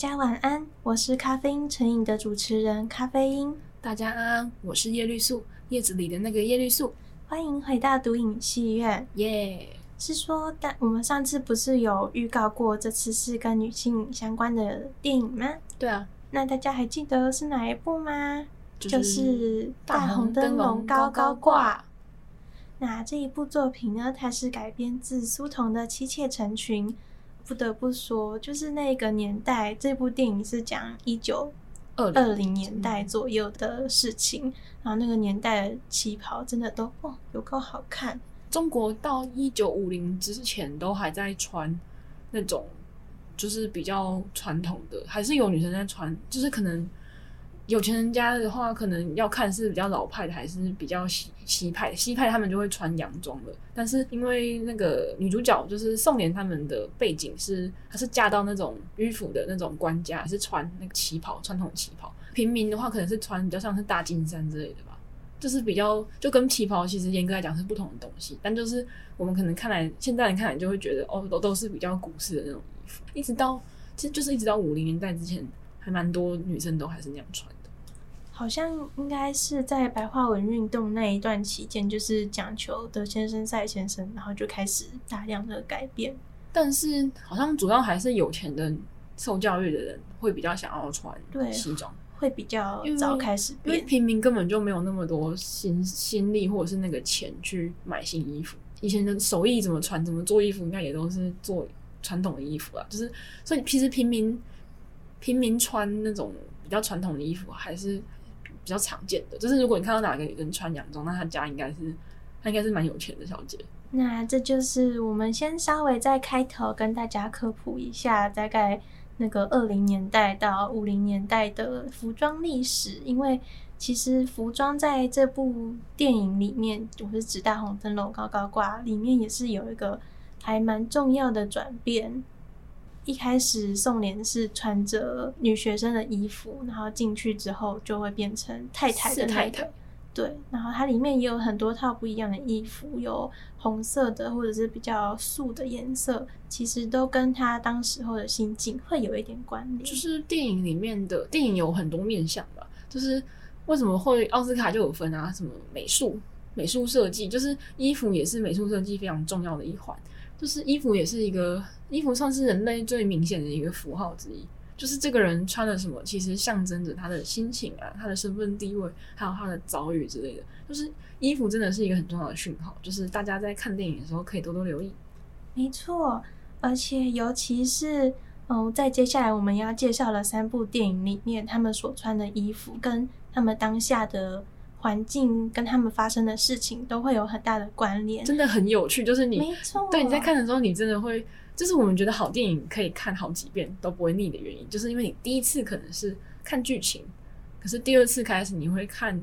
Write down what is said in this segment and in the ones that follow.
大家晚安，我是咖啡因成瘾的主持人咖啡因。大家安安，我是叶绿素，叶子里的那个叶绿素。欢迎回到毒影戏院，耶！是说，但我们上次不是有预告过，这次是跟女性相关的电影吗？对啊。那大家还记得是哪一部吗？就是《大红灯笼高高挂》。那这一部作品呢，它是改编自苏童的《妻妾成群》。不得不说，就是那个年代，这部电影是讲一九二零年代左右的事情。然后那个年代的旗袍真的都哦，有够好看。中国到一九五零之前都还在穿那种，就是比较传统的，还是有女生在穿，就是可能。有钱人家的话，可能要看是比较老派的，还是比较西西派的。西派他们就会穿洋装的，但是因为那个女主角就是宋濂他们的背景是，她是嫁到那种迂腐的那种官家，是穿那个旗袍，传统旗袍。平民的话，可能是穿比较像是大金衫之类的吧，就是比较就跟旗袍其实严格来讲是不同的东西。但就是我们可能看来，现在人看来就会觉得哦，都都是比较古式的那种衣服。一直到其实就是一直到五零年代之前，还蛮多女生都还是那样穿。好像应该是在白话文运动那一段期间，就是讲求德先生赛先生，然后就开始大量的改变。但是好像主要还是有钱的、受教育的人会比较想要穿西装，会比较早开始变。因为平民根本就没有那么多心心力或者是那个钱去买新衣服。以前的手艺怎么穿，怎么做衣服，应该也都是做传统的衣服啊。就是所以，其实平民平民穿那种比较传统的衣服还是。比较常见的就是，如果你看到哪个女生穿洋装，那她家应该是，她应该是蛮有钱的小姐。那这就是我们先稍微在开头跟大家科普一下，大概那个二零年代到五零年代的服装历史。因为其实服装在这部电影里面，我是指大红灯笼高高挂，里面也是有一个还蛮重要的转变。一开始宋濂是穿着女学生的衣服，然后进去之后就会变成太太的太太。对，然后它里面也有很多套不一样的衣服，有红色的或者是比较素的颜色，其实都跟他当时候的心境会有一点关联。就是电影里面的电影有很多面向吧，就是为什么会奥斯卡就有分啊？什么美术、美术设计，就是衣服也是美术设计非常重要的一环。就是衣服也是一个，衣服算是人类最明显的一个符号之一。就是这个人穿了什么，其实象征着他的心情啊，他的身份地位，还有他的遭遇之类的。就是衣服真的是一个很重要的讯号，就是大家在看电影的时候可以多多留意。没错，而且尤其是嗯，在接下来我们要介绍的三部电影里面，他们所穿的衣服跟他们当下的。环境跟他们发生的事情都会有很大的关联，真的很有趣。就是你，没错，对，你在看的时候，你真的会，就是我们觉得好电影可以看好几遍都不会腻的原因，就是因为你第一次可能是看剧情，可是第二次开始你会看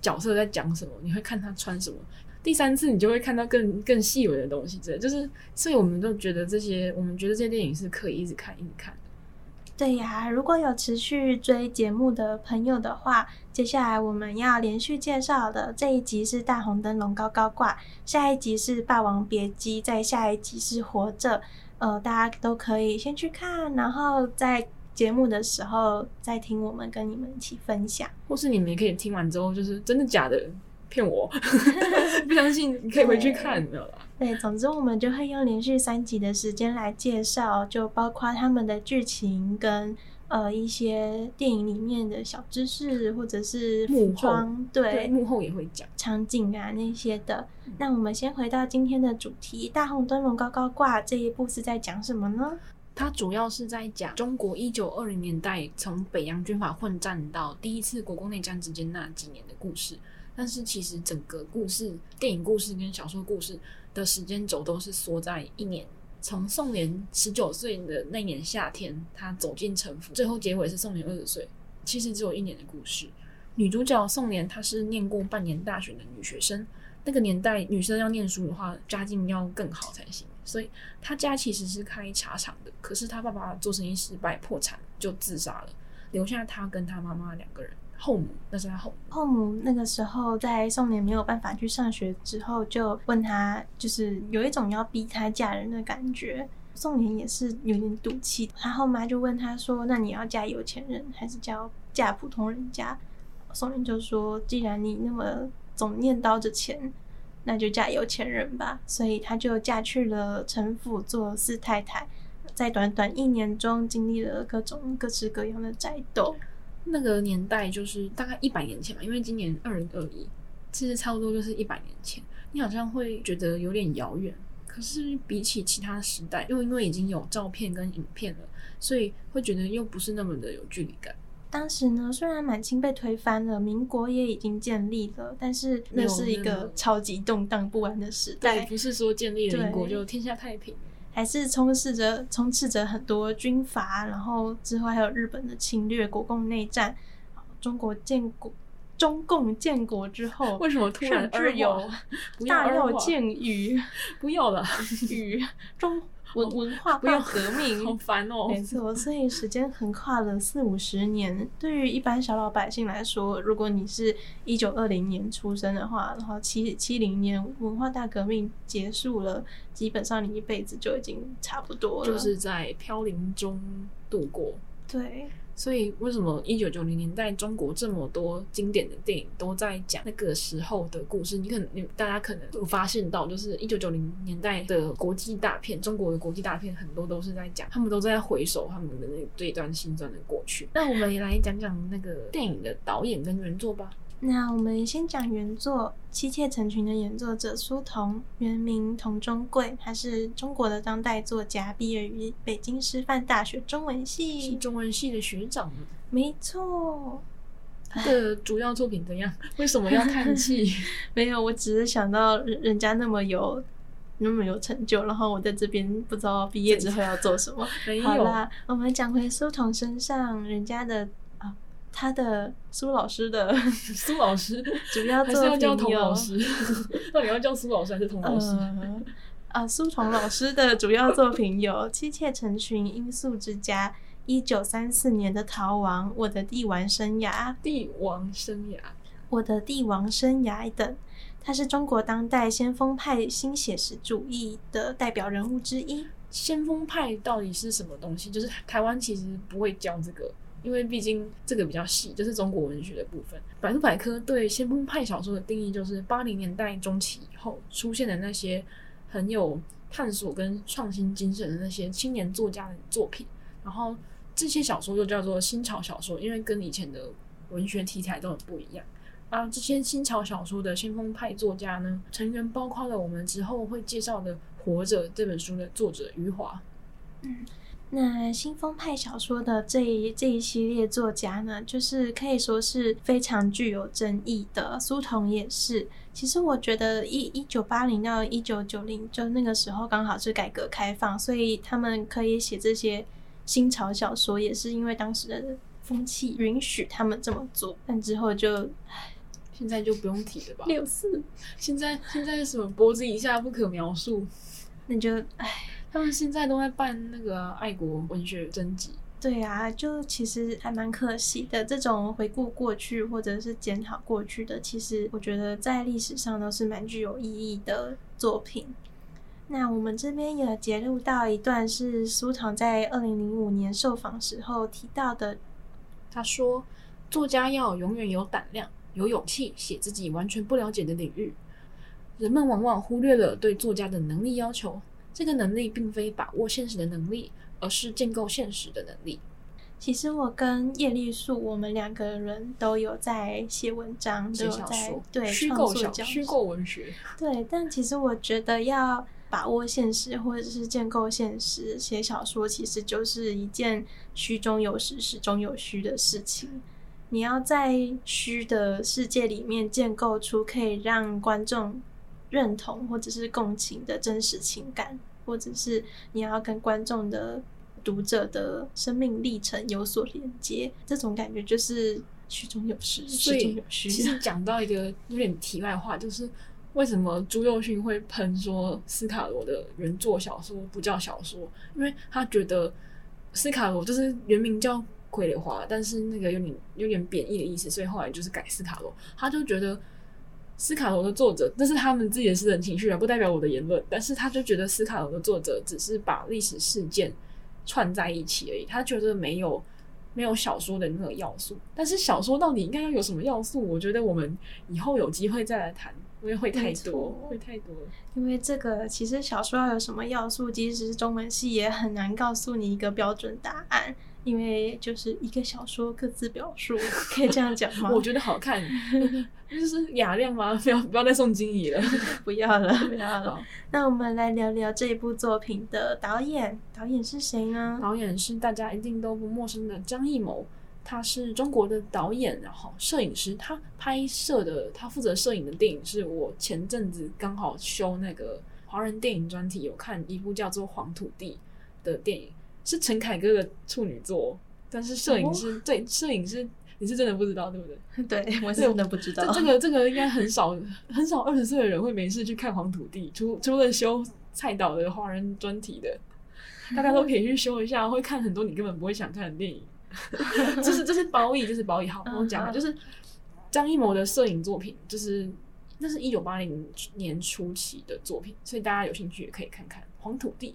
角色在讲什么，你会看他穿什么，第三次你就会看到更更细微的东西。这就是，所以我们都觉得这些，我们觉得这些电影是可以一直看一直看。对呀，如果有持续追节目的朋友的话，接下来我们要连续介绍的这一集是《大红灯笼高高挂》，下一集是《霸王别姬》，再下一集是《活着》。呃，大家都可以先去看，然后在节目的时候再听我们跟你们一起分享，或是你们也可以听完之后就是真的假的。骗我，不相信你可以回去看，没有啦。对，总之我们就会用连续三集的时间来介绍，就包括他们的剧情跟呃一些电影里面的小知识，或者是服装，对，对，幕后也会讲场景啊那些的。那我们先回到今天的主题，《大红灯笼高高挂》这一部是在讲什么呢？它主要是在讲中国一九二零年代从北洋军阀混战到第一次国共内战之间那几年的故事。但是其实整个故事、电影故事跟小说故事的时间轴都是缩在一年，从宋濂十九岁的那年夏天，他走进城府，最后结尾是宋濂二十岁，其实只有一年的故事。女主角宋濂她是念过半年大学的女学生，那个年代女生要念书的话，家境要更好才行，所以她家其实是开茶厂的，可是她爸爸做生意失败破产就自杀了，留下她跟她妈妈两个人。后母，那是他后母。后母那个时候在宋濂没有办法去上学之后，就问他，就是有一种要逼他嫁人的感觉。宋濂也是有点赌气，他后妈就问他说：“那你要嫁有钱人，还是嫁嫁普通人家？”宋濂就说：“既然你那么总念叨着钱，那就嫁有钱人吧。”所以他就嫁去了陈府做四太太，在短短一年中经历了各种各式各样的宅斗。那个年代就是大概一百年前吧，因为今年二零二一，其实差不多就是一百年前。你好像会觉得有点遥远。可是比起其他时代，又因为已经有照片跟影片了，所以会觉得又不是那么的有距离感。当时呢，虽然满清被推翻了，民国也已经建立了，但是那是一个超级动荡不安的时代。对，不是说建立了民国就天下太平，还是充斥着充斥着很多军阀，然后之后还有日本的侵略、国共内战，中国建国。中共建国之后，为什么突然甚至有大跃进与不要了。与 中文文化大革命？好烦哦！没错，所以时间横跨了四五十年。对于一般小老百姓来说，如果你是一九二零年出生的话，然后七七零年文化大革命结束了，基本上你一辈子就已经差不多了，就是在飘零中度过。对。所以，为什么一九九零年代中国这么多经典的电影都在讲那个时候的故事？你可能，你大家可能有发现到，就是一九九零年代的国际大片，中国的国际大片很多都是在讲，他们都在回首他们的那这一段心酸的过去。那我们也来讲讲那个电影的导演跟原作吧。那我们先讲原作，《妻妾成群》的原作者苏童，原名童中贵，他是中国的当代作家，毕业于北京师范大学中文系，是中文系的学长。没错。他的主要作品怎样？为什么要叹气？没有，我只是想到人人家那么有那么有成就，然后我在这边不知道毕业之后要做什么。没有。好啦，我们讲回苏童身上，人家的。他的苏老师的 苏老师 主要作品有，童老师，到底要叫苏老师还是童老师？啊，苏童老师的主要作品有《妻妾成群》《罂粟之家》、一九三四年的《逃亡》、我的帝王生涯、帝王生涯、我的帝王生涯等。他是中国当代先锋派新写实主义的代表人物之一。先锋派到底是什么东西？就是台湾其实不会教这个。因为毕竟这个比较细，就是中国文学的部分。百度百科对先锋派小说的定义就是八零年代中期以后出现的那些很有探索跟创新精神的那些青年作家的作品。然后这些小说又叫做新潮小说，因为跟以前的文学题材都很不一样。啊，这些新潮小说的先锋派作家呢，成员包括了我们之后会介绍的《活着》这本书的作者余华。嗯。那新风派小说的这一这一系列作家呢，就是可以说是非常具有争议的。苏童也是。其实我觉得一一九八零到一九九零，就那个时候刚好是改革开放，所以他们可以写这些新潮小说，也是因为当时的风气允许他们这么做。但之后就，唉，现在就不用提了吧。六四，现在现在什么脖子以下不可描述，那就唉。他们现在都在办那个爱国文学征集。对啊，就其实还蛮可惜的。这种回顾过去或者是检讨过去的，其实我觉得在历史上都是蛮具有意义的作品。那我们这边也截录到一段是苏童在二零零五年受访时候提到的。他说：“作家要永远有胆量、有勇气写自己完全不了解的领域。人们往往忽略了对作家的能力要求。”这个能力并非把握现实的能力，而是建构现实的能力。其实我跟叶绿素，我们两个人都有在写文章，都有在对虚构小虚构文学。对，但其实我觉得要把握现实或者是建构现实，写小说其实就是一件虚中有实、实中有虚的事情。你要在虚的世界里面建构出可以让观众认同或者是共情的真实情感，或者是你要跟观众的读者的生命历程有所连接，这种感觉就是虚中有实，实中有虚。其实讲到一个有点题外话，就是为什么朱佑勋会喷说斯卡罗的原作小说不叫小说？因为他觉得斯卡罗就是原名叫傀儡花，但是那个有点有点贬义的意思，所以后来就是改斯卡罗。他就觉得。斯卡罗的作者，这是他们自己的私人情绪啊，不代表我的言论。但是他就觉得斯卡罗的作者只是把历史事件串在一起而已，他觉得没有没有小说的那个要素。但是小说到底应该要有什么要素？我觉得我们以后有机会再来谈，因为会太多，会太多。因为这个其实小说要有什么要素，即使是中文系也很难告诉你一个标准答案。因为就是一个小说各自表述，可以这样讲吗？我觉得好看，就是雅量吗？不要不要再送金怡了，不要了，不要了。那我们来聊聊这一部作品的导演，导演是谁呢？导演是大家一定都不陌生的张艺谋，他是中国的导演，然后摄影师。他拍摄的，他负责摄影的电影是我前阵子刚好修那个华人电影专题，有看一部叫做《黄土地》的电影。是陈凯歌的处女作，但是摄影师、哦、对摄影师你是真的不知道对不对？对，我是真的不知道。这这个这个应该很少很少二十岁的人会没事去看《黄土地》，除除了修蔡导的华人专题的，大家都可以去修一下，会看很多你根本不会想看的电影。这是这是褒义，这是褒义。好，我讲就是张艺谋的摄影作品，就是那是一九八零年初期的作品，所以大家有兴趣也可以看看《黄土地》。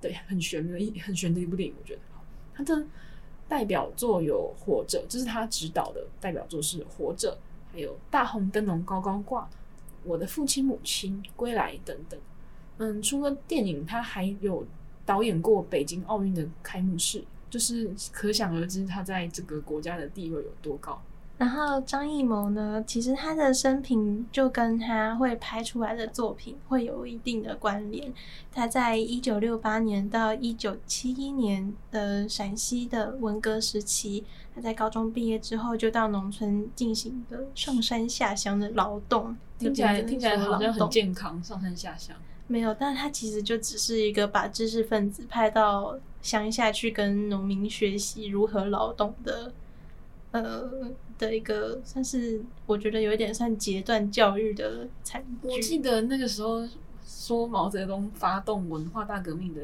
对，很玄的一很玄的一部电影，我觉得。他的代表作有《活着》，这是他执导的代表作是《活着》，还有《大红灯笼高高挂》、《我的父亲母亲》、《归来》等等。嗯，除了电影，他还有导演过北京奥运的开幕式，就是可想而知他在这个国家的地位有多高。然后张艺谋呢，其实他的生平就跟他会拍出来的作品会有一定的关联。他在一九六八年到一九七一年的陕西的文革时期，他在高中毕业之后就到农村进行的上山下乡的劳动。听起来听起来好像很健康，上山下乡。没有，但他其实就只是一个把知识分子派到乡下去跟农民学习如何劳动的。呃的一个算是我觉得有一点算截断教育的惨剧。我记得那个时候说毛泽东发动文化大革命的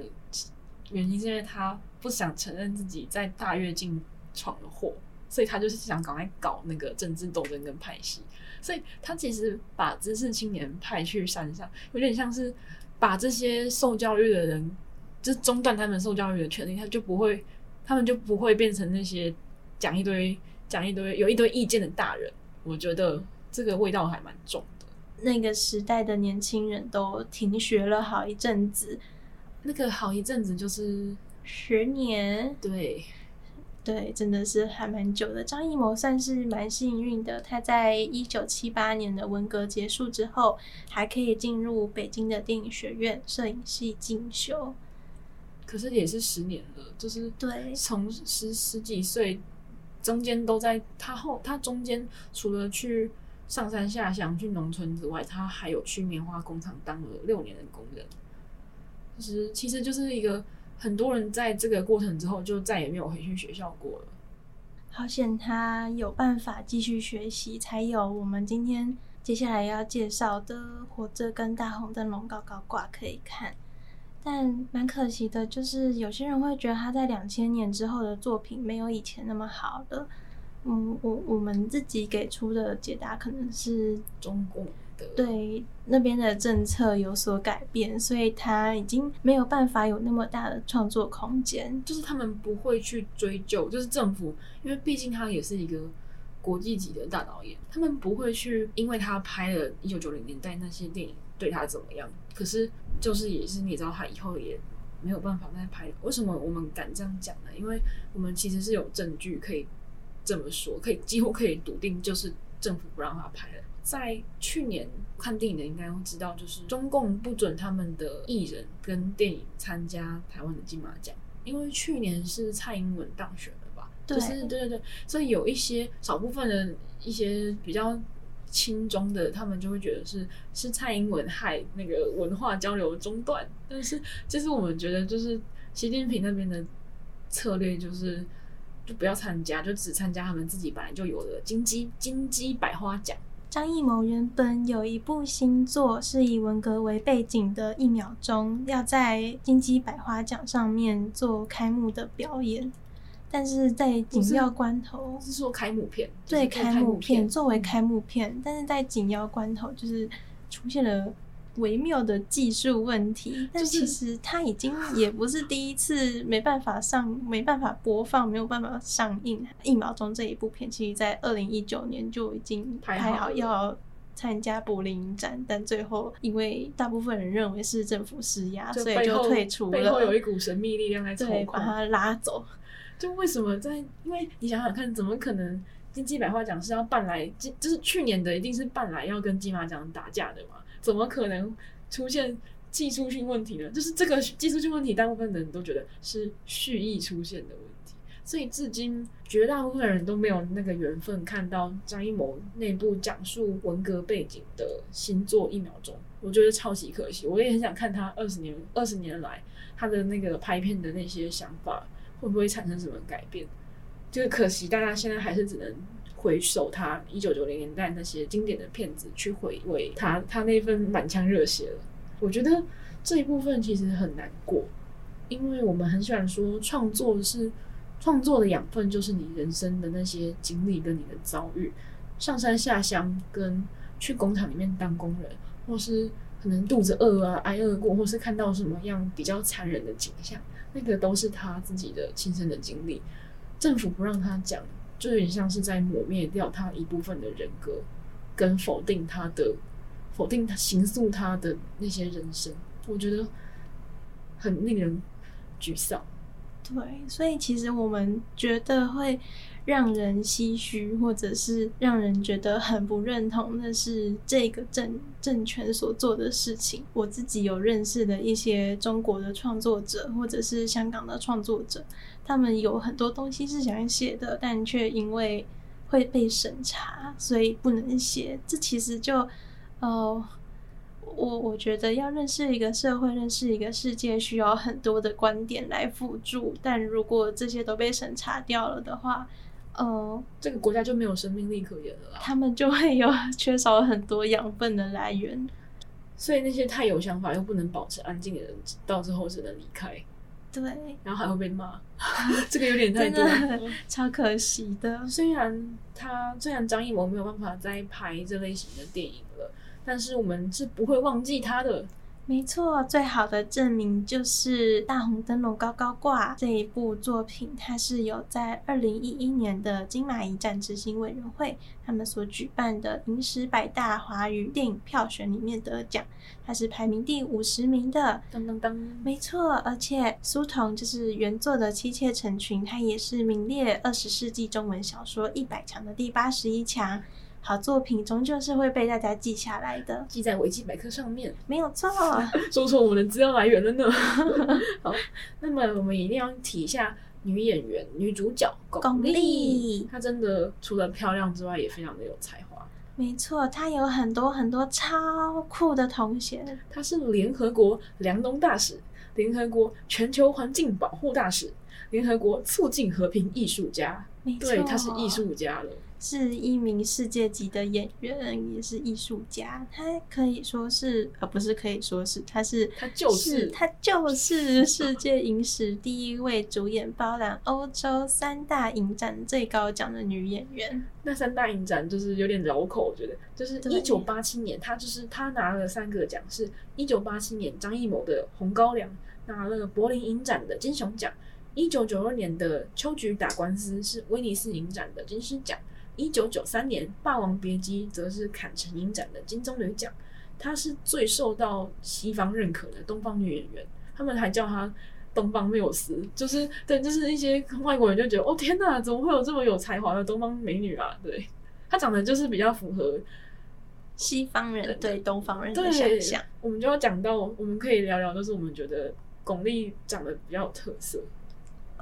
原因，是因为他不想承认自己在大跃进闯了祸，所以他就是想赶快搞那个政治斗争跟派系。所以他其实把知识青年派去山上，有点像是把这些受教育的人，就中断他们受教育的权利，他就不会，他们就不会变成那些讲一堆。讲一堆有一堆意见的大人，我觉得这个味道还蛮重的。那个时代的年轻人都停学了好一阵子，那个好一阵子就是十年。对，对，真的是还蛮久的。张艺谋算是蛮幸运的，他在一九七八年的文革结束之后，还可以进入北京的电影学院摄影系进修。可是也是十年了，就是对，从十十几岁。中间都在他后，他中间除了去上山下乡去农村之外，他还有去棉花工厂当了六年的工人。就是其实就是一个很多人在这个过程之后就再也没有回去学校过了。好险他有办法继续学习，才有我们今天接下来要介绍的《活着》跟《大红灯笼高高挂》可以看。但蛮可惜的，就是有些人会觉得他在两千年之后的作品没有以前那么好的。嗯，我我们自己给出的解答可能是中共的对那边的政策有所改变，所以他已经没有办法有那么大的创作空间。就是他们不会去追究，就是政府，因为毕竟他也是一个国际级的大导演，他们不会去因为他拍了一九九零年代那些电影对他怎么样。可是。就是也是你知道他以后也没有办法再拍。为什么我们敢这样讲呢？因为我们其实是有证据可以这么说，可以几乎可以笃定，就是政府不让他拍了。在去年看电影的应该会知道，就是中共不准他们的艺人跟电影参加台湾的金马奖，因为去年是蔡英文当选了吧？对，就是对对对，所以有一些少部分的一些比较。亲中的他们就会觉得是是蔡英文害那个文化交流中断，但是其实我们觉得就是习近平那边的策略就是就不要参加，就只参加他们自己本来就有的金鸡金鸡百花奖。张艺谋原本有一部新作是以文革为背景的一秒钟，要在金鸡百花奖上面做开幕的表演。但是在紧要关头，是说开幕片，对，就是、开幕片作为开幕片，片，但是在紧要关头，就是出现了微妙的技术问题。但其实它已经 也不是第一次没办法上，没办法播放，没有办法上映。一秒钟这一部片，其实在二零一九年就已经拍好要参加柏林影展，但最后因为大部分人认为是政府施压，所以就退出了。背后有一股神秘力量在操控，把它拉走。就为什么在？因为你想想看，怎么可能金鸡百花奖是要办来？就是去年的一定是办来要跟金马奖打架的嘛？怎么可能出现技术性问题呢？就是这个技术性问题，大部分人都觉得是蓄意出现的问题。所以至今绝大部分人都没有那个缘分看到张艺谋那部讲述文革背景的新作《一秒钟》，我觉得超级可惜。我也很想看他二十年二十年来他的那个拍片的那些想法。会不会产生什么改变？就是可惜，大家现在还是只能回首他一九九零年代那些经典的片子，去回味他他那份满腔热血了。我觉得这一部分其实很难过，因为我们很喜欢说，创作是创作的养分，就是你人生的那些经历跟你的遭遇，上山下乡，跟去工厂里面当工人，或是可能肚子饿啊，挨饿过，或是看到什么样比较残忍的景象。那个都是他自己的亲身的经历，政府不让他讲，就有点像是在抹灭掉他一部分的人格，跟否定他的，否定他、刑诉他的那些人生，我觉得很令人沮丧。对，所以其实我们觉得会让人唏嘘，或者是让人觉得很不认同的是这个政政权所做的事情。我自己有认识的一些中国的创作者，或者是香港的创作者，他们有很多东西是想写的，但却因为会被审查，所以不能写。这其实就，呃。我我觉得要认识一个社会，认识一个世界，需要很多的观点来辅助。但如果这些都被审查掉了的话，呃，这个国家就没有生命力可言了。他们就会有缺少很多养分的来源。所以那些太有想法又不能保持安静的人，到最后只能离开。对，然后还会被骂，这个有点太多，超可惜的。虽然他，虽然张艺谋没有办法再拍这类型的电影了。但是我们是不会忘记他的。没错，最好的证明就是《大红灯笼高高挂》这一部作品，它是有在二零一一年的金马影展执行委员会他们所举办的影史百大华语电影票选里面得奖，它是排名第五十名的。噔噔噔，没错，而且苏童就是原作的《妻妾成群》，它也是名列二十世纪中文小说一百强的第八十一强。好作品终究是会被大家记下来的，记在维基百科上面，没有错。说错我们的资料来源了呢。好，那么我们一定要提一下女演员、女主角巩俐，她真的除了漂亮之外，也非常的有才华。没错，她有很多很多超酷的同学。她是联合国粮农大使，联合国全球环境保护大使，联合国促进和平艺术家。没错，对，她是艺术家了。是一名世界级的演员，也是艺术家。他可以说是，呃，不是可以说是，他是，他就是，是他就是世界影史第一位主演包揽欧洲三大影展最高奖的女演员。那三大影展就是有点绕口，我觉得就是一九八七年，他就是他拿了三个奖，是一九八七年张艺谋的《红高粱》拿了柏林影展的金熊奖，一九九二年的《秋菊打官司》是威尼斯影展的金狮奖。一九九三年，《霸王别姬》则是坎城影展的金棕榈奖，她是最受到西方认可的东方女演员，他们还叫她“东方缪斯”，就是对，就是一些外国人就觉得，哦天哪，怎么会有这么有才华的东方美女啊？对，她长得就是比较符合西方人对东方人的想象。我们就要讲到，我们可以聊聊，就是我们觉得巩俐长得比较有特色。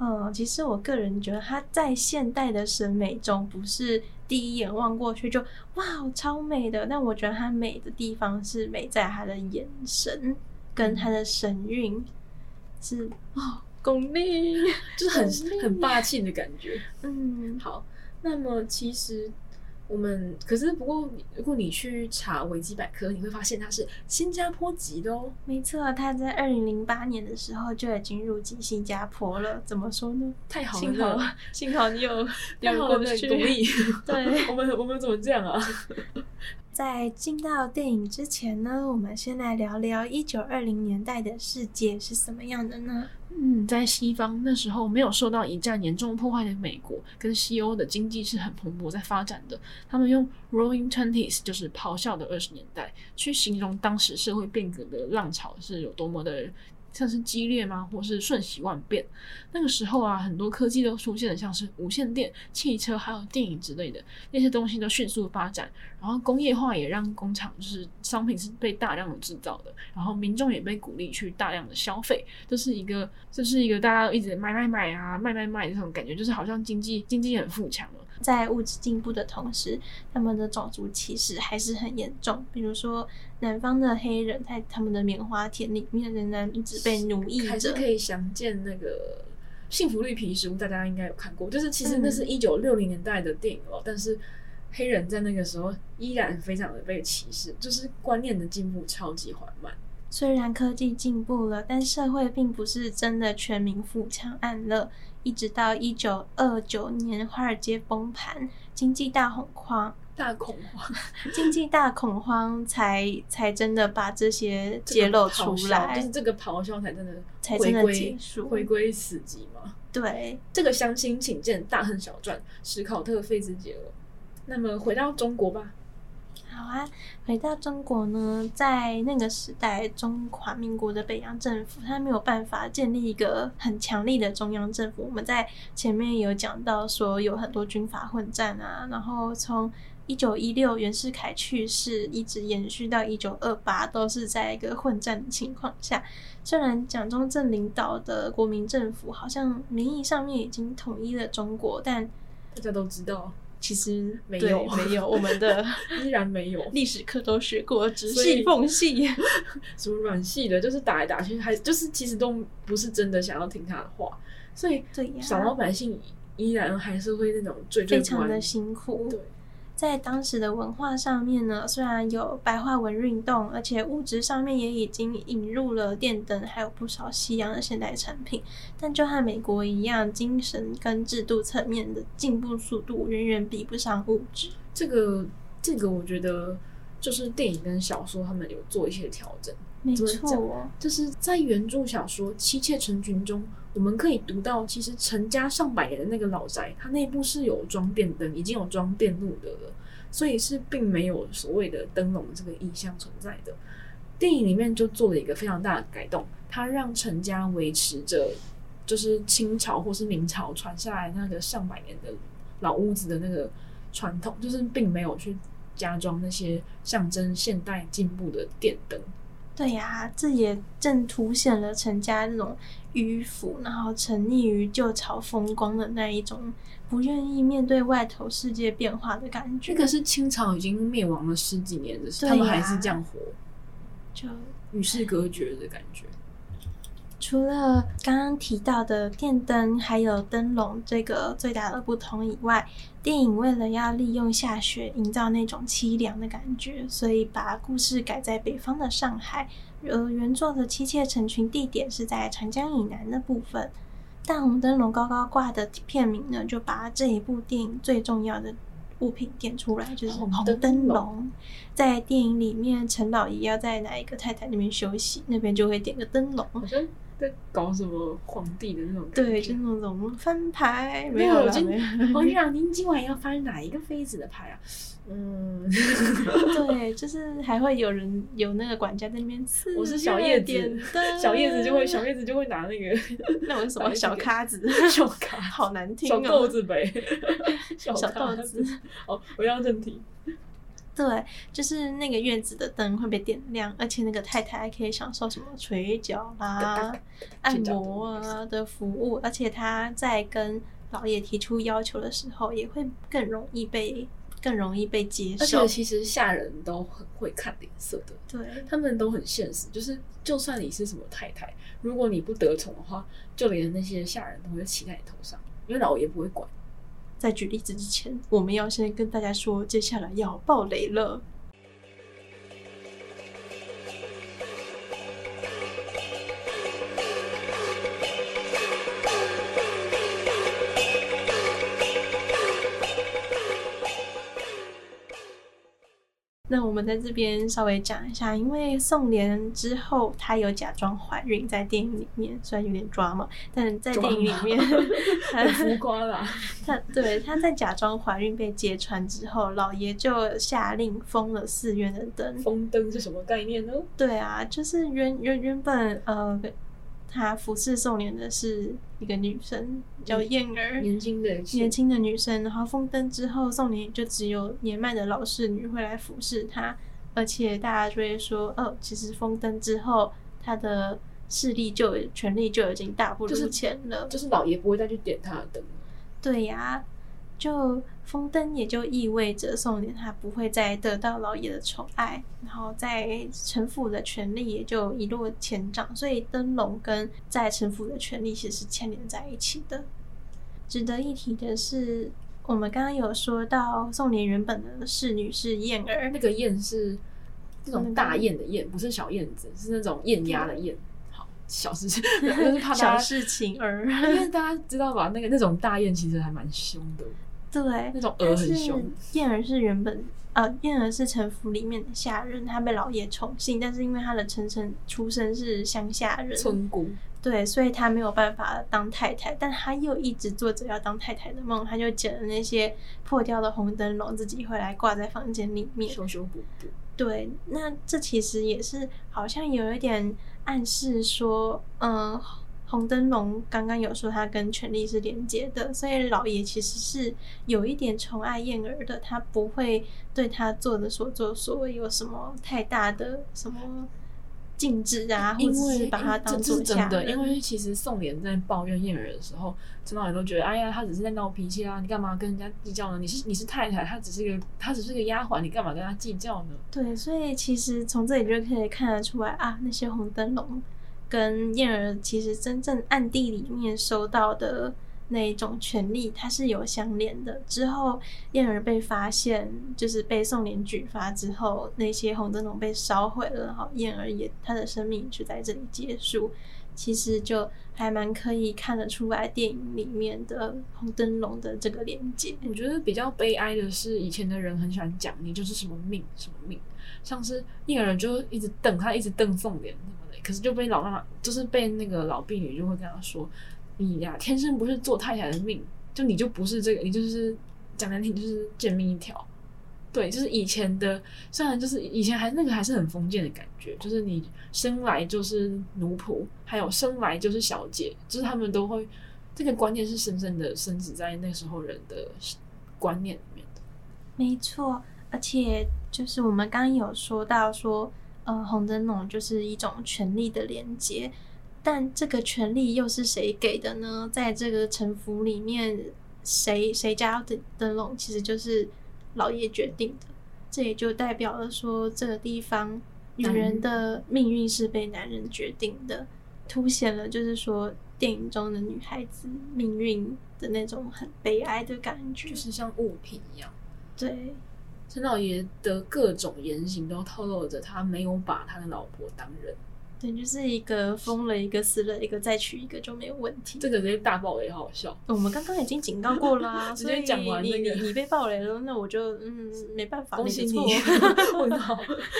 嗯，其实我个人觉得她在现代的审美中，不是第一眼望过去就哇超美的。但我觉得她美的地方是美在她的眼神跟她的神韵，是哦，巩俐 就是很很霸气的感觉。嗯，好，那么其实我们可是不过，如果你去查维基百科，你会发现它是新加坡籍的哦。没错，他在二零零八年的时候就已经入籍新加坡了。怎么说呢？太好了，幸好幸好你有你有过去独立。对，我们我们怎么这样啊？在进到电影之前呢，我们先来聊聊一九二零年代的世界是什么样的呢？嗯，在西方那时候没有受到一战严重破坏的美国跟西欧的经济是很蓬勃在发展的。他们用 Roaring Twenties，就是咆哮的二十年代，去形容当时社会变革的浪潮是有多么的。像是激烈吗？或是瞬息万变？那个时候啊，很多科技都出现了，像是无线电、汽车，还有电影之类的那些东西都迅速发展。然后工业化也让工厂就是商品是被大量的制造的，然后民众也被鼓励去大量的消费，这是一个，这是一个大家一直买买买啊，卖卖卖这种感觉，就是好像经济经济很富强了。在物质进步的同时，他们的种族歧视还是很严重。比如说，南方的黑人在他们的棉花田里面仍然一直被奴役着。还是可以想见那个《幸福绿皮书》，大家应该有看过。就是其实那是一九六零年代的电影哦，嗯，但是黑人在那个时候依然非常的被歧视，就是观念的进步超级缓慢。虽然科技进步了，但社会并不是真的全民富强安乐。一直到一九二九年，华尔街崩盘，经济大恐慌，大恐慌，经济大恐慌才才真的把这些揭露出来，就是这个咆哮才真的才真的结束，回归死寂嘛。对，这个相亲请见《大亨小传》史考特·费兹杰罗。那么回到中国吧。好啊，回到中国呢，在那个时代，中华民国的北洋政府，它没有办法建立一个很强力的中央政府。我们在前面有讲到说，有很多军阀混战啊，然后从一九一六袁世凯去世，一直延续到一九二八，都是在一个混战的情况下。虽然蒋中正领导的国民政府好像名义上面已经统一了中国，但大家都知道。其实没有，没有，我们的 依然没有。历史课都学过直系缝系，什么软系的，就是打来打去，还就是其实都不是真的想要听他的话，所以小老百姓依然还是会那种最最非常的辛苦。对。在当时的文化上面呢，虽然有白话文运动，而且物质上面也已经引入了电灯，还有不少西洋的现代产品，但就和美国一样，精神跟制度层面的进步速度远远比不上物质。这个，这个我觉得就是电影跟小说他们有做一些调整。没错，就是在原著小说《妻妾成群》中，我们可以读到，其实陈家上百年的那个老宅，它内部是有装电灯，已经有装电路的了，所以是并没有所谓的灯笼这个意象存在的。电影里面就做了一个非常大的改动，它让陈家维持着就是清朝或是明朝传下来那个上百年的老屋子的那个传统，就是并没有去加装那些象征现代进步的电灯。对呀、这也正凸显了陈家这种迂腐，然后沉溺于旧朝风光的那一种，不愿意面对外头世界变化的感觉。这个是清朝已经灭亡了十几年的时候，他们还是这样活，就与世隔绝的感觉。除了刚刚提到的电灯还有灯笼这个最大的不同以外，电影为了要利用下雪营造那种凄凉的感觉，所以把故事改在北方的上海。而原作的妻妾成群地点是在长江以南的部分。大红灯笼高高挂的片名呢，就把这一部电影最重要的物品点出来，就是红灯笼。在电影里面，陈老爷要在哪一个太太那边休息，那边就会点个灯笼。在搞什么皇帝的那种？对，就那种翻牌。没有，今 皇上，您今晚要翻哪一个妃子的牌啊？嗯，对，就是还会有人有那个管家在那边刺。我是小叶子，小叶子就会小叶子就会拿那个那种什么小咖子，小咖，好难听小豆子呗，小豆子。哦，我要正题。对，就是那个院子的灯会被点亮，而且那个太太还可以享受什么捶脚啦、按摩啊的服务，而且她在跟老爷提出要求的时候，也会更容易被更容易被接受。而且其实下人都很会看脸色的，对，他们都很现实，就是就算你是什么太太，如果你不得宠的话，就连那些下人都会骑在你头上，因为老爷不会管。在举例子之前，我们要先跟大家说，接下来要爆雷了。那我们在这边稍微讲一下，因为宋濂之后，她有假装怀孕，在电影里面虽然有点抓嘛，但在电影里面 很浮夸啦。她对她在假装怀孕被揭穿之后，老爷就下令封了寺院的灯。封灯是什么概念呢？对啊，就是原原原本呃。她服侍宋年的是一个女生，叫燕儿，年轻的年轻的女生。然后封灯之后，宋年就只有年迈的老侍女会来服侍她，而且大家就会说，哦，其实封灯之后，她的势力就权力就已经大不如前了，就是、就是老爷不会再去点她的灯。对呀。就封灯也就意味着宋莲她不会再得到老爷的宠爱，然后在臣府的权力也就一落千丈。所以灯笼跟在臣府的权力其实是牵连在一起的。值得一提的是，我们刚刚有说到宋莲原本的侍女是燕儿，那个燕是那种大雁的雁，不是小燕子，是那种雁鸭的燕。好，小事情，就是怕小事情儿，因为大家知道吧？那个那种大雁其实还蛮凶的。对，那种鹅很凶。燕儿是原本呃，燕儿是臣服里面的下人，她被老爷宠幸，但是因为她的臣臣出身是乡下人，村姑，对，所以她没有办法当太太，但她又一直做着要当太太的梦，她就捡了那些破掉的红灯笼，自己回来挂在房间里面修修补补。对，那这其实也是好像有一点暗示说，嗯、呃。红灯笼刚刚有说他跟权力是连接的，所以老爷其实是有一点宠爱燕儿的，他不会对他做的所作所为有什么太大的什么禁止啊，或者是把他当做。真的，因为其实宋濂在抱怨燕儿的时候，陈老爷都觉得，哎呀，他只是在闹脾气啊，你干嘛跟人家计较呢？你是你是太太，他只是个他只是个丫鬟，你干嘛跟他计较呢？对，所以其实从这里就可以看得出来啊，那些红灯笼。跟燕儿其实真正暗地里面收到的那一种权利，它是有相连的。之后燕儿被发现，就是被宋濂举发之后，那些红灯笼被烧毁了，哈，燕儿也她的生命就在这里结束。其实就还蛮可以看得出来电影里面的红灯笼的这个连接。我觉得比较悲哀的是，以前的人很喜欢讲你就是什么命什么命，像是燕儿就一直瞪他，一直瞪宋濂。可是就被老妈妈，就是被那个老婢女就会跟他说：“你呀，天生不是做太太的命，就你就不是这个，你就是讲难听就是贱命一条。”对，就是以前的，虽然就是以前还那个还是很封建的感觉，就是你生来就是奴仆，还有生来就是小姐，就是他们都会这个观念是深深的深植在那时候人的观念里面的。没错，而且就是我们刚刚有说到说。呃，红灯笼就是一种权力的连接，但这个权力又是谁给的呢？在这个城府里面，谁谁家的灯笼其实就是老爷决定的。这也就代表了说，这个地方女人的命运是被男人决定的，凸显了就是说电影中的女孩子命运的那种很悲哀的感觉，就是像物品一样。对。陈老爷的各种言行都透露着他没有把他的老婆当人，对，就是一个疯了一个死了一个再娶一个就没有问题。这个直接大爆雷，好好笑。我们刚刚已经警告过啦、啊，直接讲完、那个、你你你被爆雷了，那我就嗯没办法，恭喜你。问号，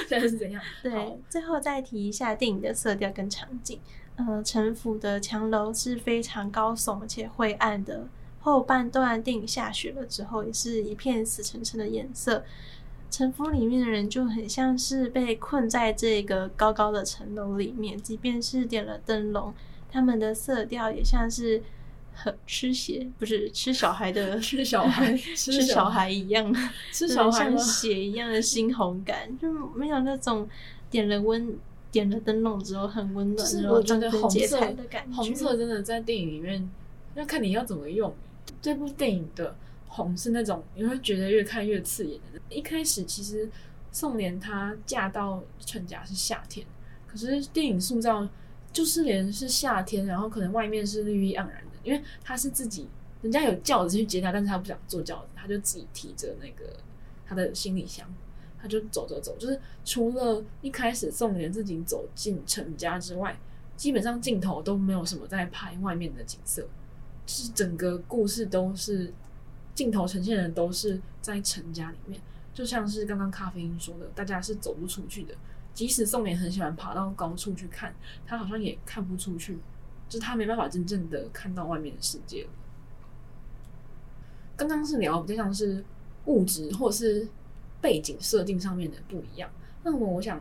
现在是怎样？对，最后再提一下电影的色调跟场景。呃，城府的墙楼是非常高耸而且晦暗的。后半段电影下雪了之后，也是一片死沉沉的颜色。城府里面的人就很像是被困在这个高高的城楼里面，即便是点了灯笼，他们的色调也像是很吃血，不是吃小孩的 吃小孩 吃小孩一样，吃小孩像血一样的猩红感，就没有那种点了温点了灯笼之后很温暖，就是我觉得红色的感觉，红色真的在电影里面要看你要怎么用。这部电影的红是那种你会觉得越看越刺眼的。一开始其实宋莲她嫁到陈家是夏天，可是电影塑造就是连是夏天，然后可能外面是绿意盎然的，因为她是自己人家有轿子去接他，但是他不想坐轿子，他就自己提着那个他的行李箱，他就走走走。就是除了一开始宋濂自己走进陈家之外，基本上镜头都没有什么在拍外面的景色，是整个故事都是镜头呈现的都是在陈家里面，就像是刚刚咖啡因说的，大家是走不出去的。即使宋濂很喜欢爬到高处去看，他好像也看不出去，就是他没办法真正的看到外面的世界。刚刚是聊比较像是物质或是背景设定上面的不一样，那么我想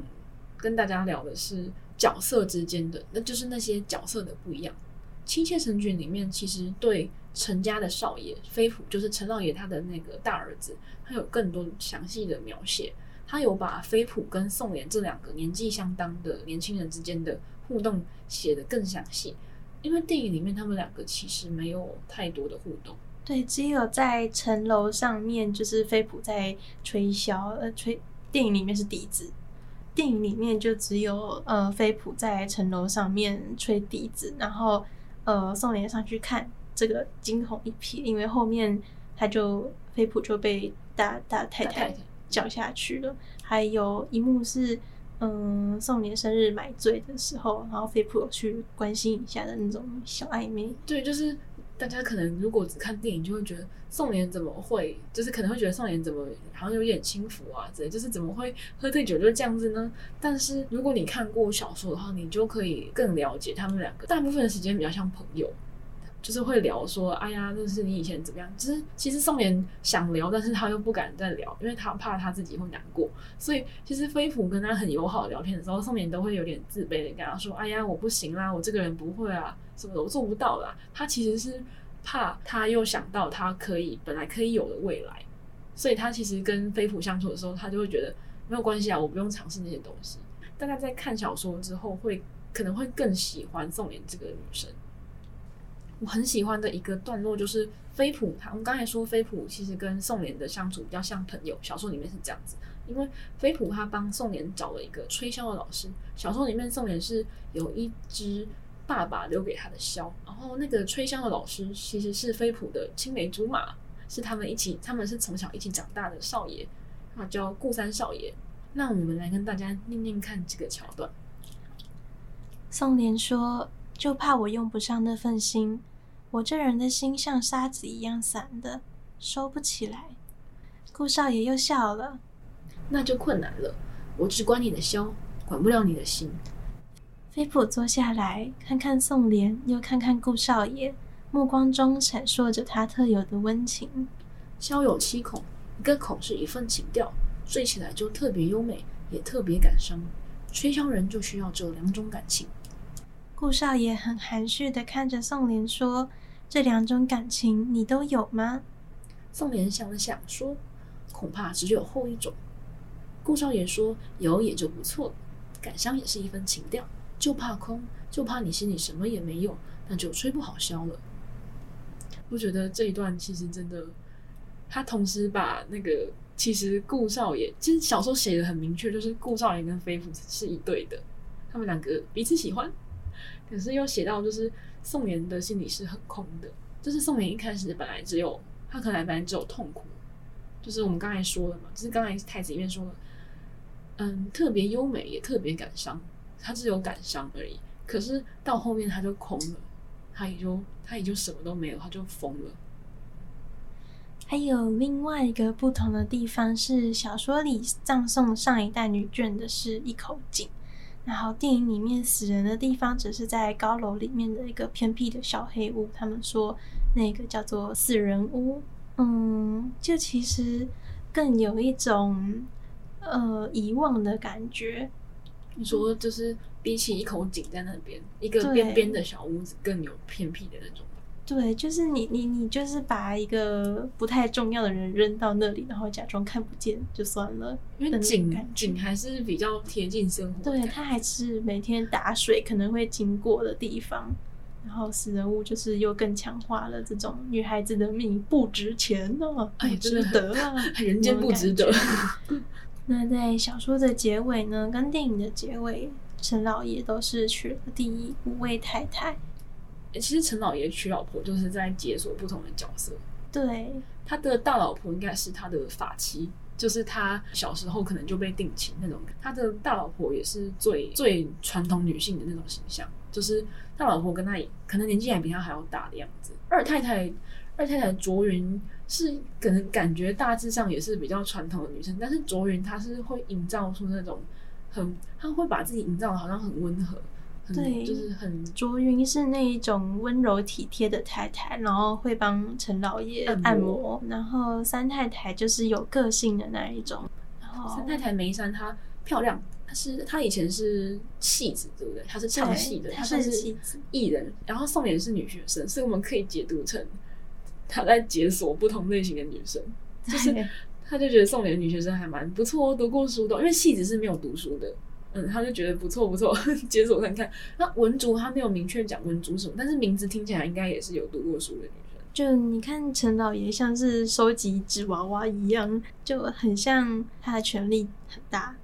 跟大家聊的是角色之间的，那就是那些角色的不一样。《妻妾成群》里面其实对陈家的少爷飞普，就是陈老爷他的那个大儿子，他有更多详细的描写。他有把飞普跟宋濂这两个年纪相当的年轻人之间的互动写得更详细，因为电影里面他们两个其实没有太多的互动。对，只有在城楼上面，就是飞普在吹箫，呃，吹。电影里面是笛子，电影里面就只有呃飞普在城楼上面吹笛子，然后呃宋濂上去看这个惊鸿一瞥，因为后面他就飞普就被大大太太。叫下去了。还有一幕是，嗯，宋濂生日买醉的时候，然后飞普有去关心一下的那种小暧昧。对，就是大家可能如果只看电影，就会觉得宋濂怎么会，就是可能会觉得宋濂怎么好像有点轻浮啊之类，就是怎么会喝醉酒就这样子呢？但是如果你看过小说的话，你就可以更了解他们两个，大部分的时间比较像朋友。就是会聊说，哎呀，那是你以前怎么样？其实其实宋濂想聊，但是他又不敢再聊，因为他怕他自己会难过。所以其实飞普跟他很友好聊天的时候，宋濂都会有点自卑的跟他说，哎呀，我不行啦，我这个人不会啊，什么的，我做不到啦。他其实是怕他又想到他可以本来可以有的未来，所以他其实跟飞普相处的时候，他就会觉得没有关系啊，我不用尝试那些东西。大家在看小说之后会，会可能会更喜欢宋濂这个女生。我很喜欢的一个段落就是飞普，他我们刚才说飞普其实跟宋濂的相处比较像朋友，小说里面是这样子，因为飞普他帮宋濂找了一个吹箫的老师，小说里面宋濂是有一支爸爸留给他的箫，然后那个吹箫的老师其实是飞普的青梅竹马，是他们一起，他们是从小一起长大的少爷，他叫顾三少爷。那我们来跟大家念念看这个桥段。宋濂说：“就怕我用不上那份心。”我这人的心像沙子一样散的，收不起来。顾少爷又笑了，那就困难了。我只管你的箫，管不了你的心。飞普坐下来，看看宋濂，又看看顾少爷，目光中闪烁着他特有的温情。箫有七孔，一个孔是一份情调，吹起来就特别优美，也特别感伤。吹箫人就需要这两种感情。顾少爷很含蓄的看着宋濂说。这两种感情你都有吗？宋濂想了想说：“恐怕只有后一种。”顾少爷说：“有也就不错了，感伤也是一份情调，就怕空，就怕你心里什么也没有，那就吹不好箫了。”我觉得这一段其实真的，他同时把那个其实顾少爷其实小说写的很明确，就是顾少爷跟飞普是一对的，他们两个彼此喜欢，可是又写到就是。宋妍的心里是很空的，就是宋妍一开始本来只有她可能本来只有痛苦，就是我们刚才说的嘛，就是刚才太子里面说的，嗯，特别优美也特别感伤，她只有感伤而已。可是到后面她就空了，她也就她也就什么都没有，她就疯了。还有另外一个不同的地方是，小说里葬送上一代女眷的是一口井。然后电影里面死人的地方只是在高楼里面的一个偏僻的小黑屋，他们说那个叫做死人屋。嗯，就其实更有一种呃遗忘的感觉。你说就是比起一口井在那边一个边边的小屋子更有偏僻的那种。对，就是你你你就是把一个不太重要的人扔到那里，然后假装看不见就算了。因为井井还是比较贴近生活，对，它还是每天打水可能会经过的地方。然后死人物就是又更强化了这种女孩子的命不值钱哦，不值得啊，人间不值得。那在小说的结尾呢，跟电影的结尾，陈老爷都是娶了第一五位太太。其实陈老爷娶老婆就是在解锁不同的角色。对，他的大老婆应该是他的发妻，就是他小时候可能就被定情那种。他的大老婆也是最最传统女性的那种形象，就是大老婆跟他可能年纪还比他还要大的样子。二太太，二太太卓云是可能感觉大致上也是比较传统的女生，但是卓云她是会营造出那种很，她会把自己营造的好像很温和。对，就是很卓云是那一种温柔体贴的太太，然后会帮陈老爷按摩。然后三太太就是有个性的那一种。然后三太太梅山她漂亮，她是她以前是戏子，对不对？她是唱戏的，她是艺人。然后宋濂是女学生，所以我们可以解读成她在解锁不同类型的女生。就是她就觉得宋濂的女学生还蛮不错，读过书的，因为戏子是没有读书的。嗯，他就觉得不错不错，解锁看看。那文竹他没有明确讲文竹什么，但是名字听起来应该也是有读过书的女生。就你看陈老爷像是收集纸娃娃一样，就很像他的权力很大。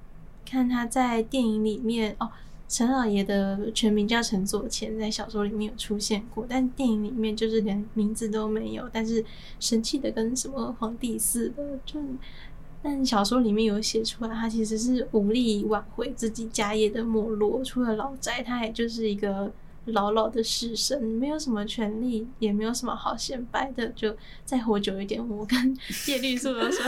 看他在电影里面哦，陈老爷的全名叫陈左千，在小说里面有出现过，但电影里面就是连名字都没有，但是神气的跟什么皇帝似的，就。但小说里面有写出来，他其实是无力挽回自己家业的没落。除了老宅，他也就是一个老老的士绅，没有什么权利，也没有什么好显摆的。就再活久一点，我跟 叶绿素都说，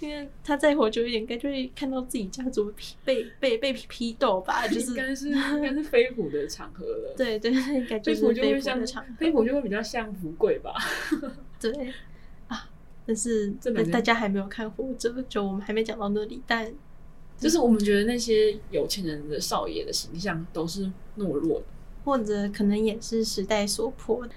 因为他再活久一点，该就会看到自己家族被被被批斗吧。就是应该是应该是飞虎的场合了。对对，应该就是飞虎的场合。飞虎就会比较像福贵吧。对。但是大家还没有看活着，就我们还没讲到那里。但就是我们觉得那些有钱人的少爷的形象都是懦弱的，或者可能也是时代所迫的。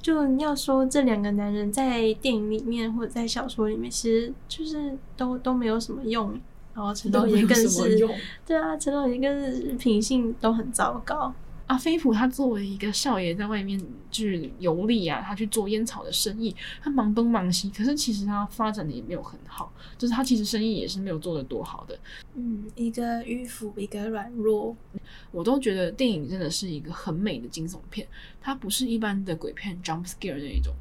就要说这两个男人在电影里面或者在小说里面，其实就是都都没有什么用。然后陈老爷更是，对啊，陈老爷更是品性都很糟糕。啊，飞普他作为一个少爷，在外面去游历啊，他去做烟草的生意，他忙东忙西，可是其实他发展的也没有很好，就是他其实生意也是没有做的多好的。嗯，一个迂腐，一个软弱，我都觉得电影真的是一个很美的惊悚片，它不是一般的鬼片 jump scare 那一种，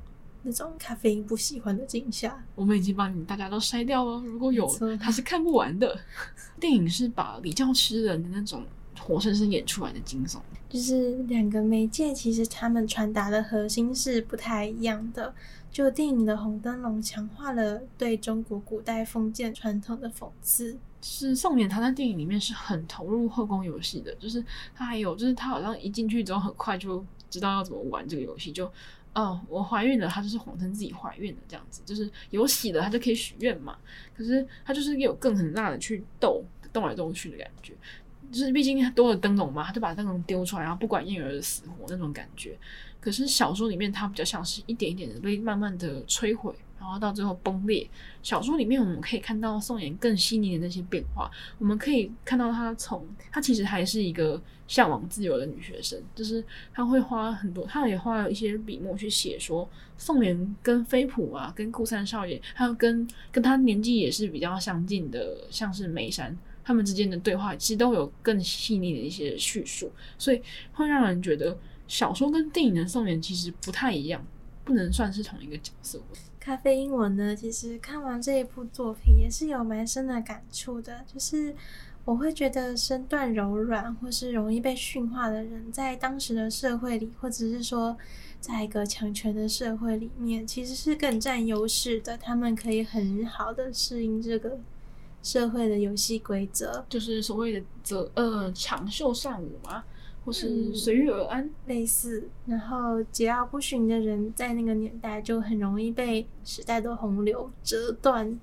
那种咖啡因不喜欢的惊吓。我们已经把你们大家都筛掉了，如果有，他是看不完的。电影是把礼教吃人的那种。活生生演出来的惊悚，就是两个媒介，其实他们传达的核心是不太一样的。就电影的《红灯笼》强化了对中国古代封建传统的讽刺。是宋濂他在电影里面是很投入后宫游戏的，就是他还有，就是他好像一进去之后很快就知道要怎么玩这个游戏，就哦，我怀孕了，他就是谎称自己怀孕了这样子，就是有喜了他就可以许愿嘛。可是他就是有更狠辣的去斗，斗来斗去的感觉。就是毕竟多了灯笼嘛，他就把灯笼丢出来，然后不管燕儿的死活那种感觉。可是小说里面，它比较像是一点一点的被慢慢的摧毁，然后到最后崩裂。小说里面我们可以看到宋妍更细腻的那些变化，我们可以看到她从她其实还是一个向往自由的女学生，就是她会花很多，她也花了一些笔墨去写说宋妍跟飞浦啊，跟顾三少爷，还有跟跟她年纪也是比较相近的，像是梅山。他们之间的对话其实都有更细腻的一些叙述，所以会让人觉得小说跟电影的宋濂其实不太一样，不能算是同一个角色。咖啡因我呢，其实看完这一部作品也是有蛮深的感触的，就是我会觉得身段柔软或是容易被驯化的人，在当时的社会里，或者是说在一个强权的社会里面，其实是更占优势的，他们可以很好的适应这个。社会的游戏规则就是所谓的择呃长袖善舞嘛，或是随遇而安类似。然后桀骜不驯的人在那个年代就很容易被时代的洪流折断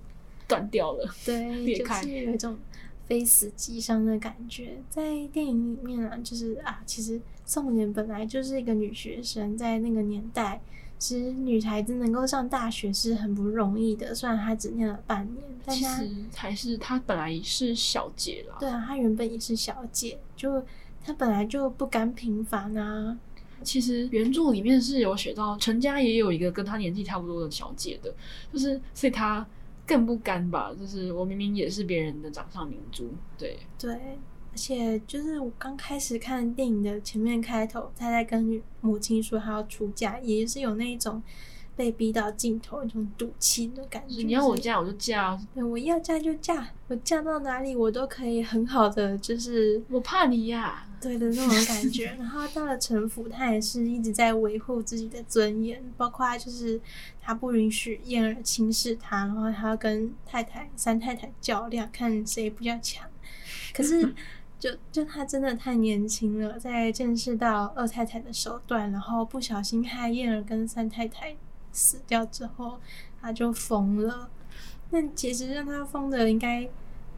断掉了，对，裂开，就是有一种非死即伤的感觉。在电影里面啊，就是啊，其实宋濂本来就是一个女学生，在那个年代。其实女孩子能够上大学是很不容易的，虽然她只念了半年，但她其实还是她本来是小姐啦。对啊，她原本也是小姐，就她本来就不甘平凡啊。其实原著里面是有写到陈家也有一个跟她年纪差不多的小姐的，就是所以她更不甘吧。就是我明明也是别人的掌上明珠，对对。而且就是我刚开始看电影的前面开头，他在跟母亲说他要出嫁，也是有那一种。被逼到尽头，一种赌气的感觉。你要我嫁，我就嫁。对，我要嫁就嫁，我嫁到哪里，我都可以很好的，就是我怕你呀，对的那种感觉。然后到了城府，他也是一直在维护自己的尊严，包括就是他不允许燕儿轻视他，然后他要跟太太三太太较量，看谁比较强。可是就就他真的太年轻了，在见识到二太太的手段，然后不小心害燕儿跟三太太。死掉之后，他就疯了。那其实让他疯的，应该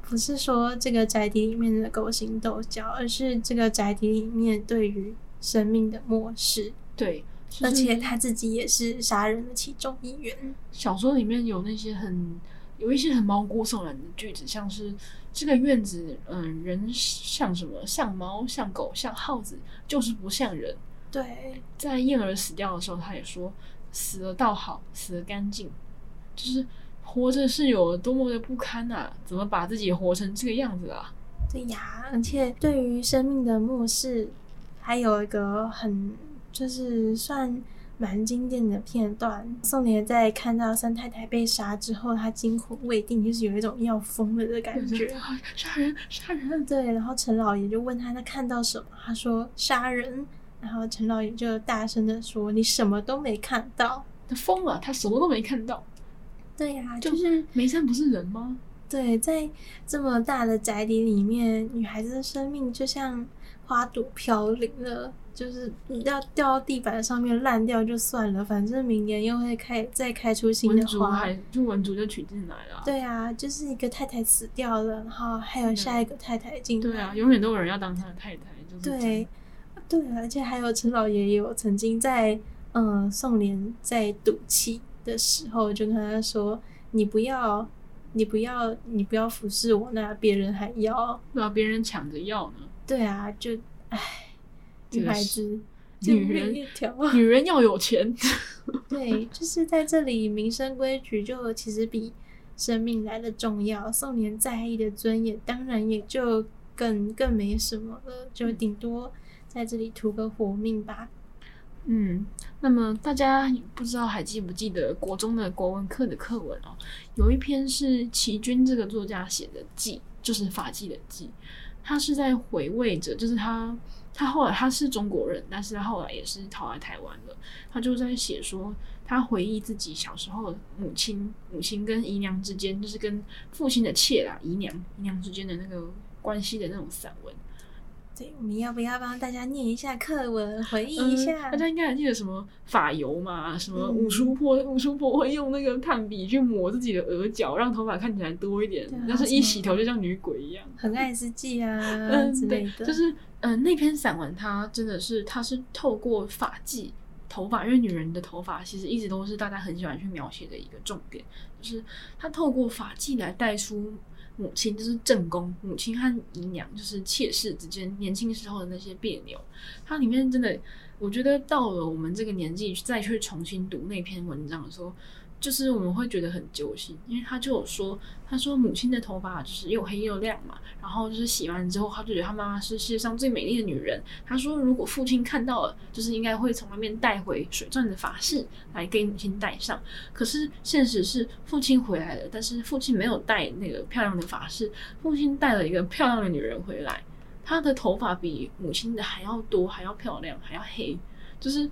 不是说这个宅邸里面的勾心斗角，而是这个宅邸里面对于生命的漠视。对，而且他自己也是杀人的其中一员。小说里面有那些很有一些很毛骨悚然的句子，像是这个院子，嗯，人像什么？像猫，像狗，像耗子，就是不像人。对，在燕儿死掉的时候，他也说。死了倒好，死了干净，就是活着是有多么的不堪啊！怎么把自己活成这个样子啊？对呀，而且对于生命的漠视，还有一个很就是算蛮经典的片段。宋濂在看到三太太被杀之后，他惊魂未定，就是有一种要疯了的感觉。杀人，杀人！对，然后陈老爷就问他，他看到什么？他说杀人。然后陈老爷就大声的说：“你什么都没看到，他疯了，他什么都没看到。”对呀、啊，就是梅山不是人吗？对，在这么大的宅邸里面，女孩子的生命就像花朵飘零了，就是你要掉到地板上面烂掉就算了，反正明年又会开再开出新的花，就文竹就娶进来了。对啊，就是一个太太死掉了，然后还有下一个太太进来。对啊，永远都有人要当他的太太，就是对。对，而且还有陈老爷爷有曾经在，嗯，宋濂在赌气的时候，就跟他说：“你不要，你不要，你不要服侍我，那别人还要，那别人抢着要呢。”对啊，就唉，女孩子，女人一条，女人要有钱。对，就是在这里，民生规矩就其实比生命来的重要。宋年在意的尊严，当然也就更更没什么了，就顶多。在这里图个活命吧。嗯，那么大家不知道还记不记得国中的国文课的课文哦？有一篇是齐君这个作家写的记，就是法纪的记。他是在回味着，就是他他后来他是中国人，但是他后来也是逃来台湾了。他就在写说，他回忆自己小时候母亲母亲跟姨娘之间，就是跟父亲的妾啦姨娘姨娘之间的那个关系的那种散文。对，我们要不要帮大家念一下课文，回忆一下？嗯、大家应该还记得什么法油嘛？什么五叔婆，五叔婆会用那个炭笔去抹自己的额角，让头发看起来多一点。但是一洗头就像女鬼一样。很爱斯记啊，嗯，之类的。就是嗯，那篇散文它真的是，它是透过发髻、头发，因为女人的头发其实一直都是大家很喜欢去描写的一个重点，就是它透过发髻来带出。母亲就是正宫，母亲和姨娘就是妾室之间年轻时候的那些别扭，它里面真的，我觉得到了我们这个年纪再去重新读那篇文章的时候。就是我们会觉得很揪心，因为他就有说，他说母亲的头发就是又黑又亮嘛，然后就是洗完之后，他就觉得他妈妈是世界上最美丽的女人。他说，如果父亲看到了，就是应该会从外面带回水钻的发饰来给母亲戴上。可是现实是，父亲回来了，但是父亲没有带那个漂亮的发饰，父亲带了一个漂亮的女人回来，她的头发比母亲的还要多，还要漂亮，还要黑，就是。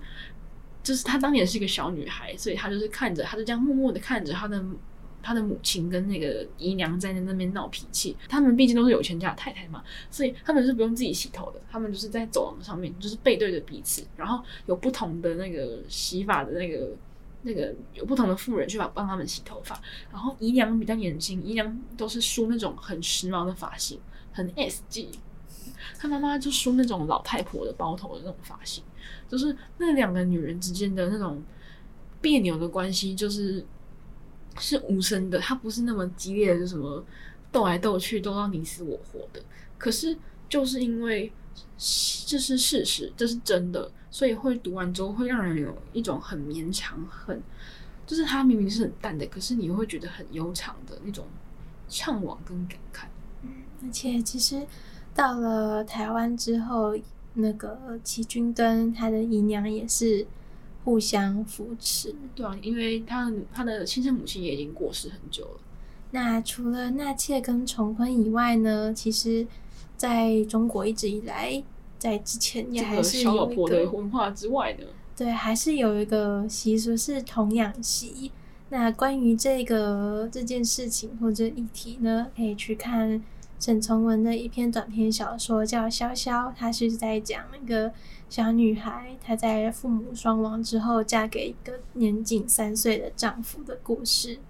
就是她当年是一个小女孩，所以她就是看着，她就这样默默的看着她的她的母亲跟那个姨娘在那边闹脾气。他们毕竟都是有钱家的太太嘛，所以他们是不用自己洗头的，他们就是在走廊上面就是背对着彼此，然后有不同的那个洗发的那个那个有不同的妇人去帮帮他们洗头发。然后姨娘比较年轻，姨娘都是梳那种很时髦的发型，很 S G。她妈妈就梳那种老太婆的包头的那种发型。就是那两个女人之间的那种别扭的关系，就是是无声的，它不是那么激烈的，就什么斗来斗去，斗到你死我活的。可是就是因为这是事实，这是真的，所以会读完之后会让人有一种很绵长、很就是它明明是很淡的，可是你会觉得很悠长的那种怅惘跟感慨。嗯，而且其实。到了台湾之后，那个琦君跟他的姨娘也是互相扶持。对啊，因为他他的亲生母亲也已经过世很久了。那除了纳妾跟重婚以外呢，其实在中国一直以来，在之前也还是有一个的文化之外的，对，还是有一个习俗是童养媳。那关于这个这件事情或者议题呢，可以去看沈从文的一篇短篇小说，叫《潇潇》，它是在讲一个小女孩，她在父母双亡之后，嫁给一个年仅三岁的丈夫的故事。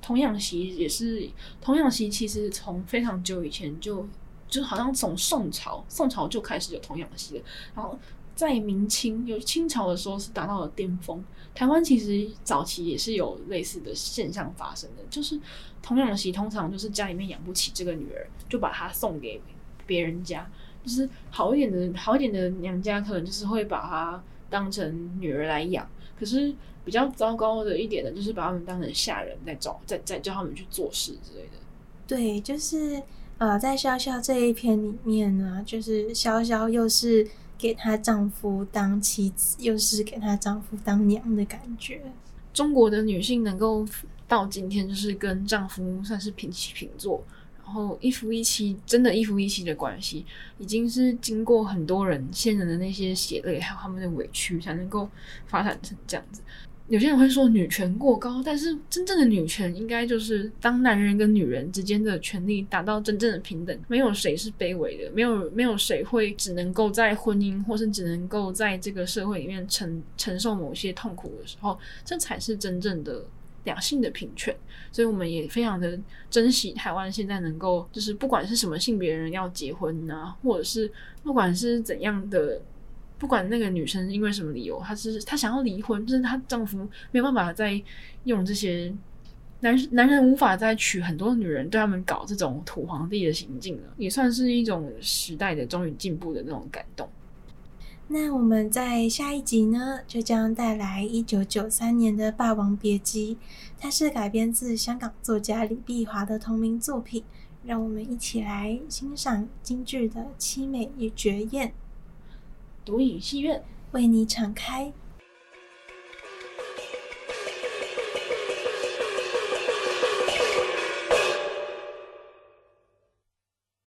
童养媳也是，童养媳其实从非常久以前就，就好像从宋朝，宋朝就开始有童养媳了。然后在明清，有清朝的时候是达到了巅峰。台湾其实早期也是有类似的现象发生的，就是童养媳通常就是家里面养不起这个女儿，就把她送给别人家。就是好一点的，好一点的娘家可能就是会把她当成女儿来养，可是。比较糟糕的一点呢，就是把他们当成下人在找，在在教他们去做事之类的。对，就是呃，在潇潇这一篇里面呢，就是潇潇又是给她丈夫当妻子，又是给她丈夫当娘的感觉。中国的女性能够到今天，就是跟丈夫算是平起平坐，然后一夫一妻，真的一夫一妻的关系，已经是经过很多人先人的那些血泪，还有他们的委屈，才能够发展成这样子。有些人会说女权过高，但是真正的女权应该就是当男人跟女人之间的权利达到真正的平等，没有谁是卑微的，没有没有谁会只能够在婚姻或是只能够在这个社会里面承承受某些痛苦的时候，这才是真正的两性的平权。所以我们也非常的珍惜台湾现在能够，就是不管是什么性别人要结婚啊，或者是不管是怎样的。不管那个女生因为什么理由，她是她想要离婚，就是她丈夫没有办法再用这些男男人无法再娶很多女人，对他们搞这种土皇帝的行径了，也算是一种时代的终于进步的那种感动。那我们在下一集呢，就将带来一九九三年的《霸王别姬》，它是改编自香港作家李碧华的同名作品，让我们一起来欣赏京剧的凄美与绝艳。独影戏院。为你敞开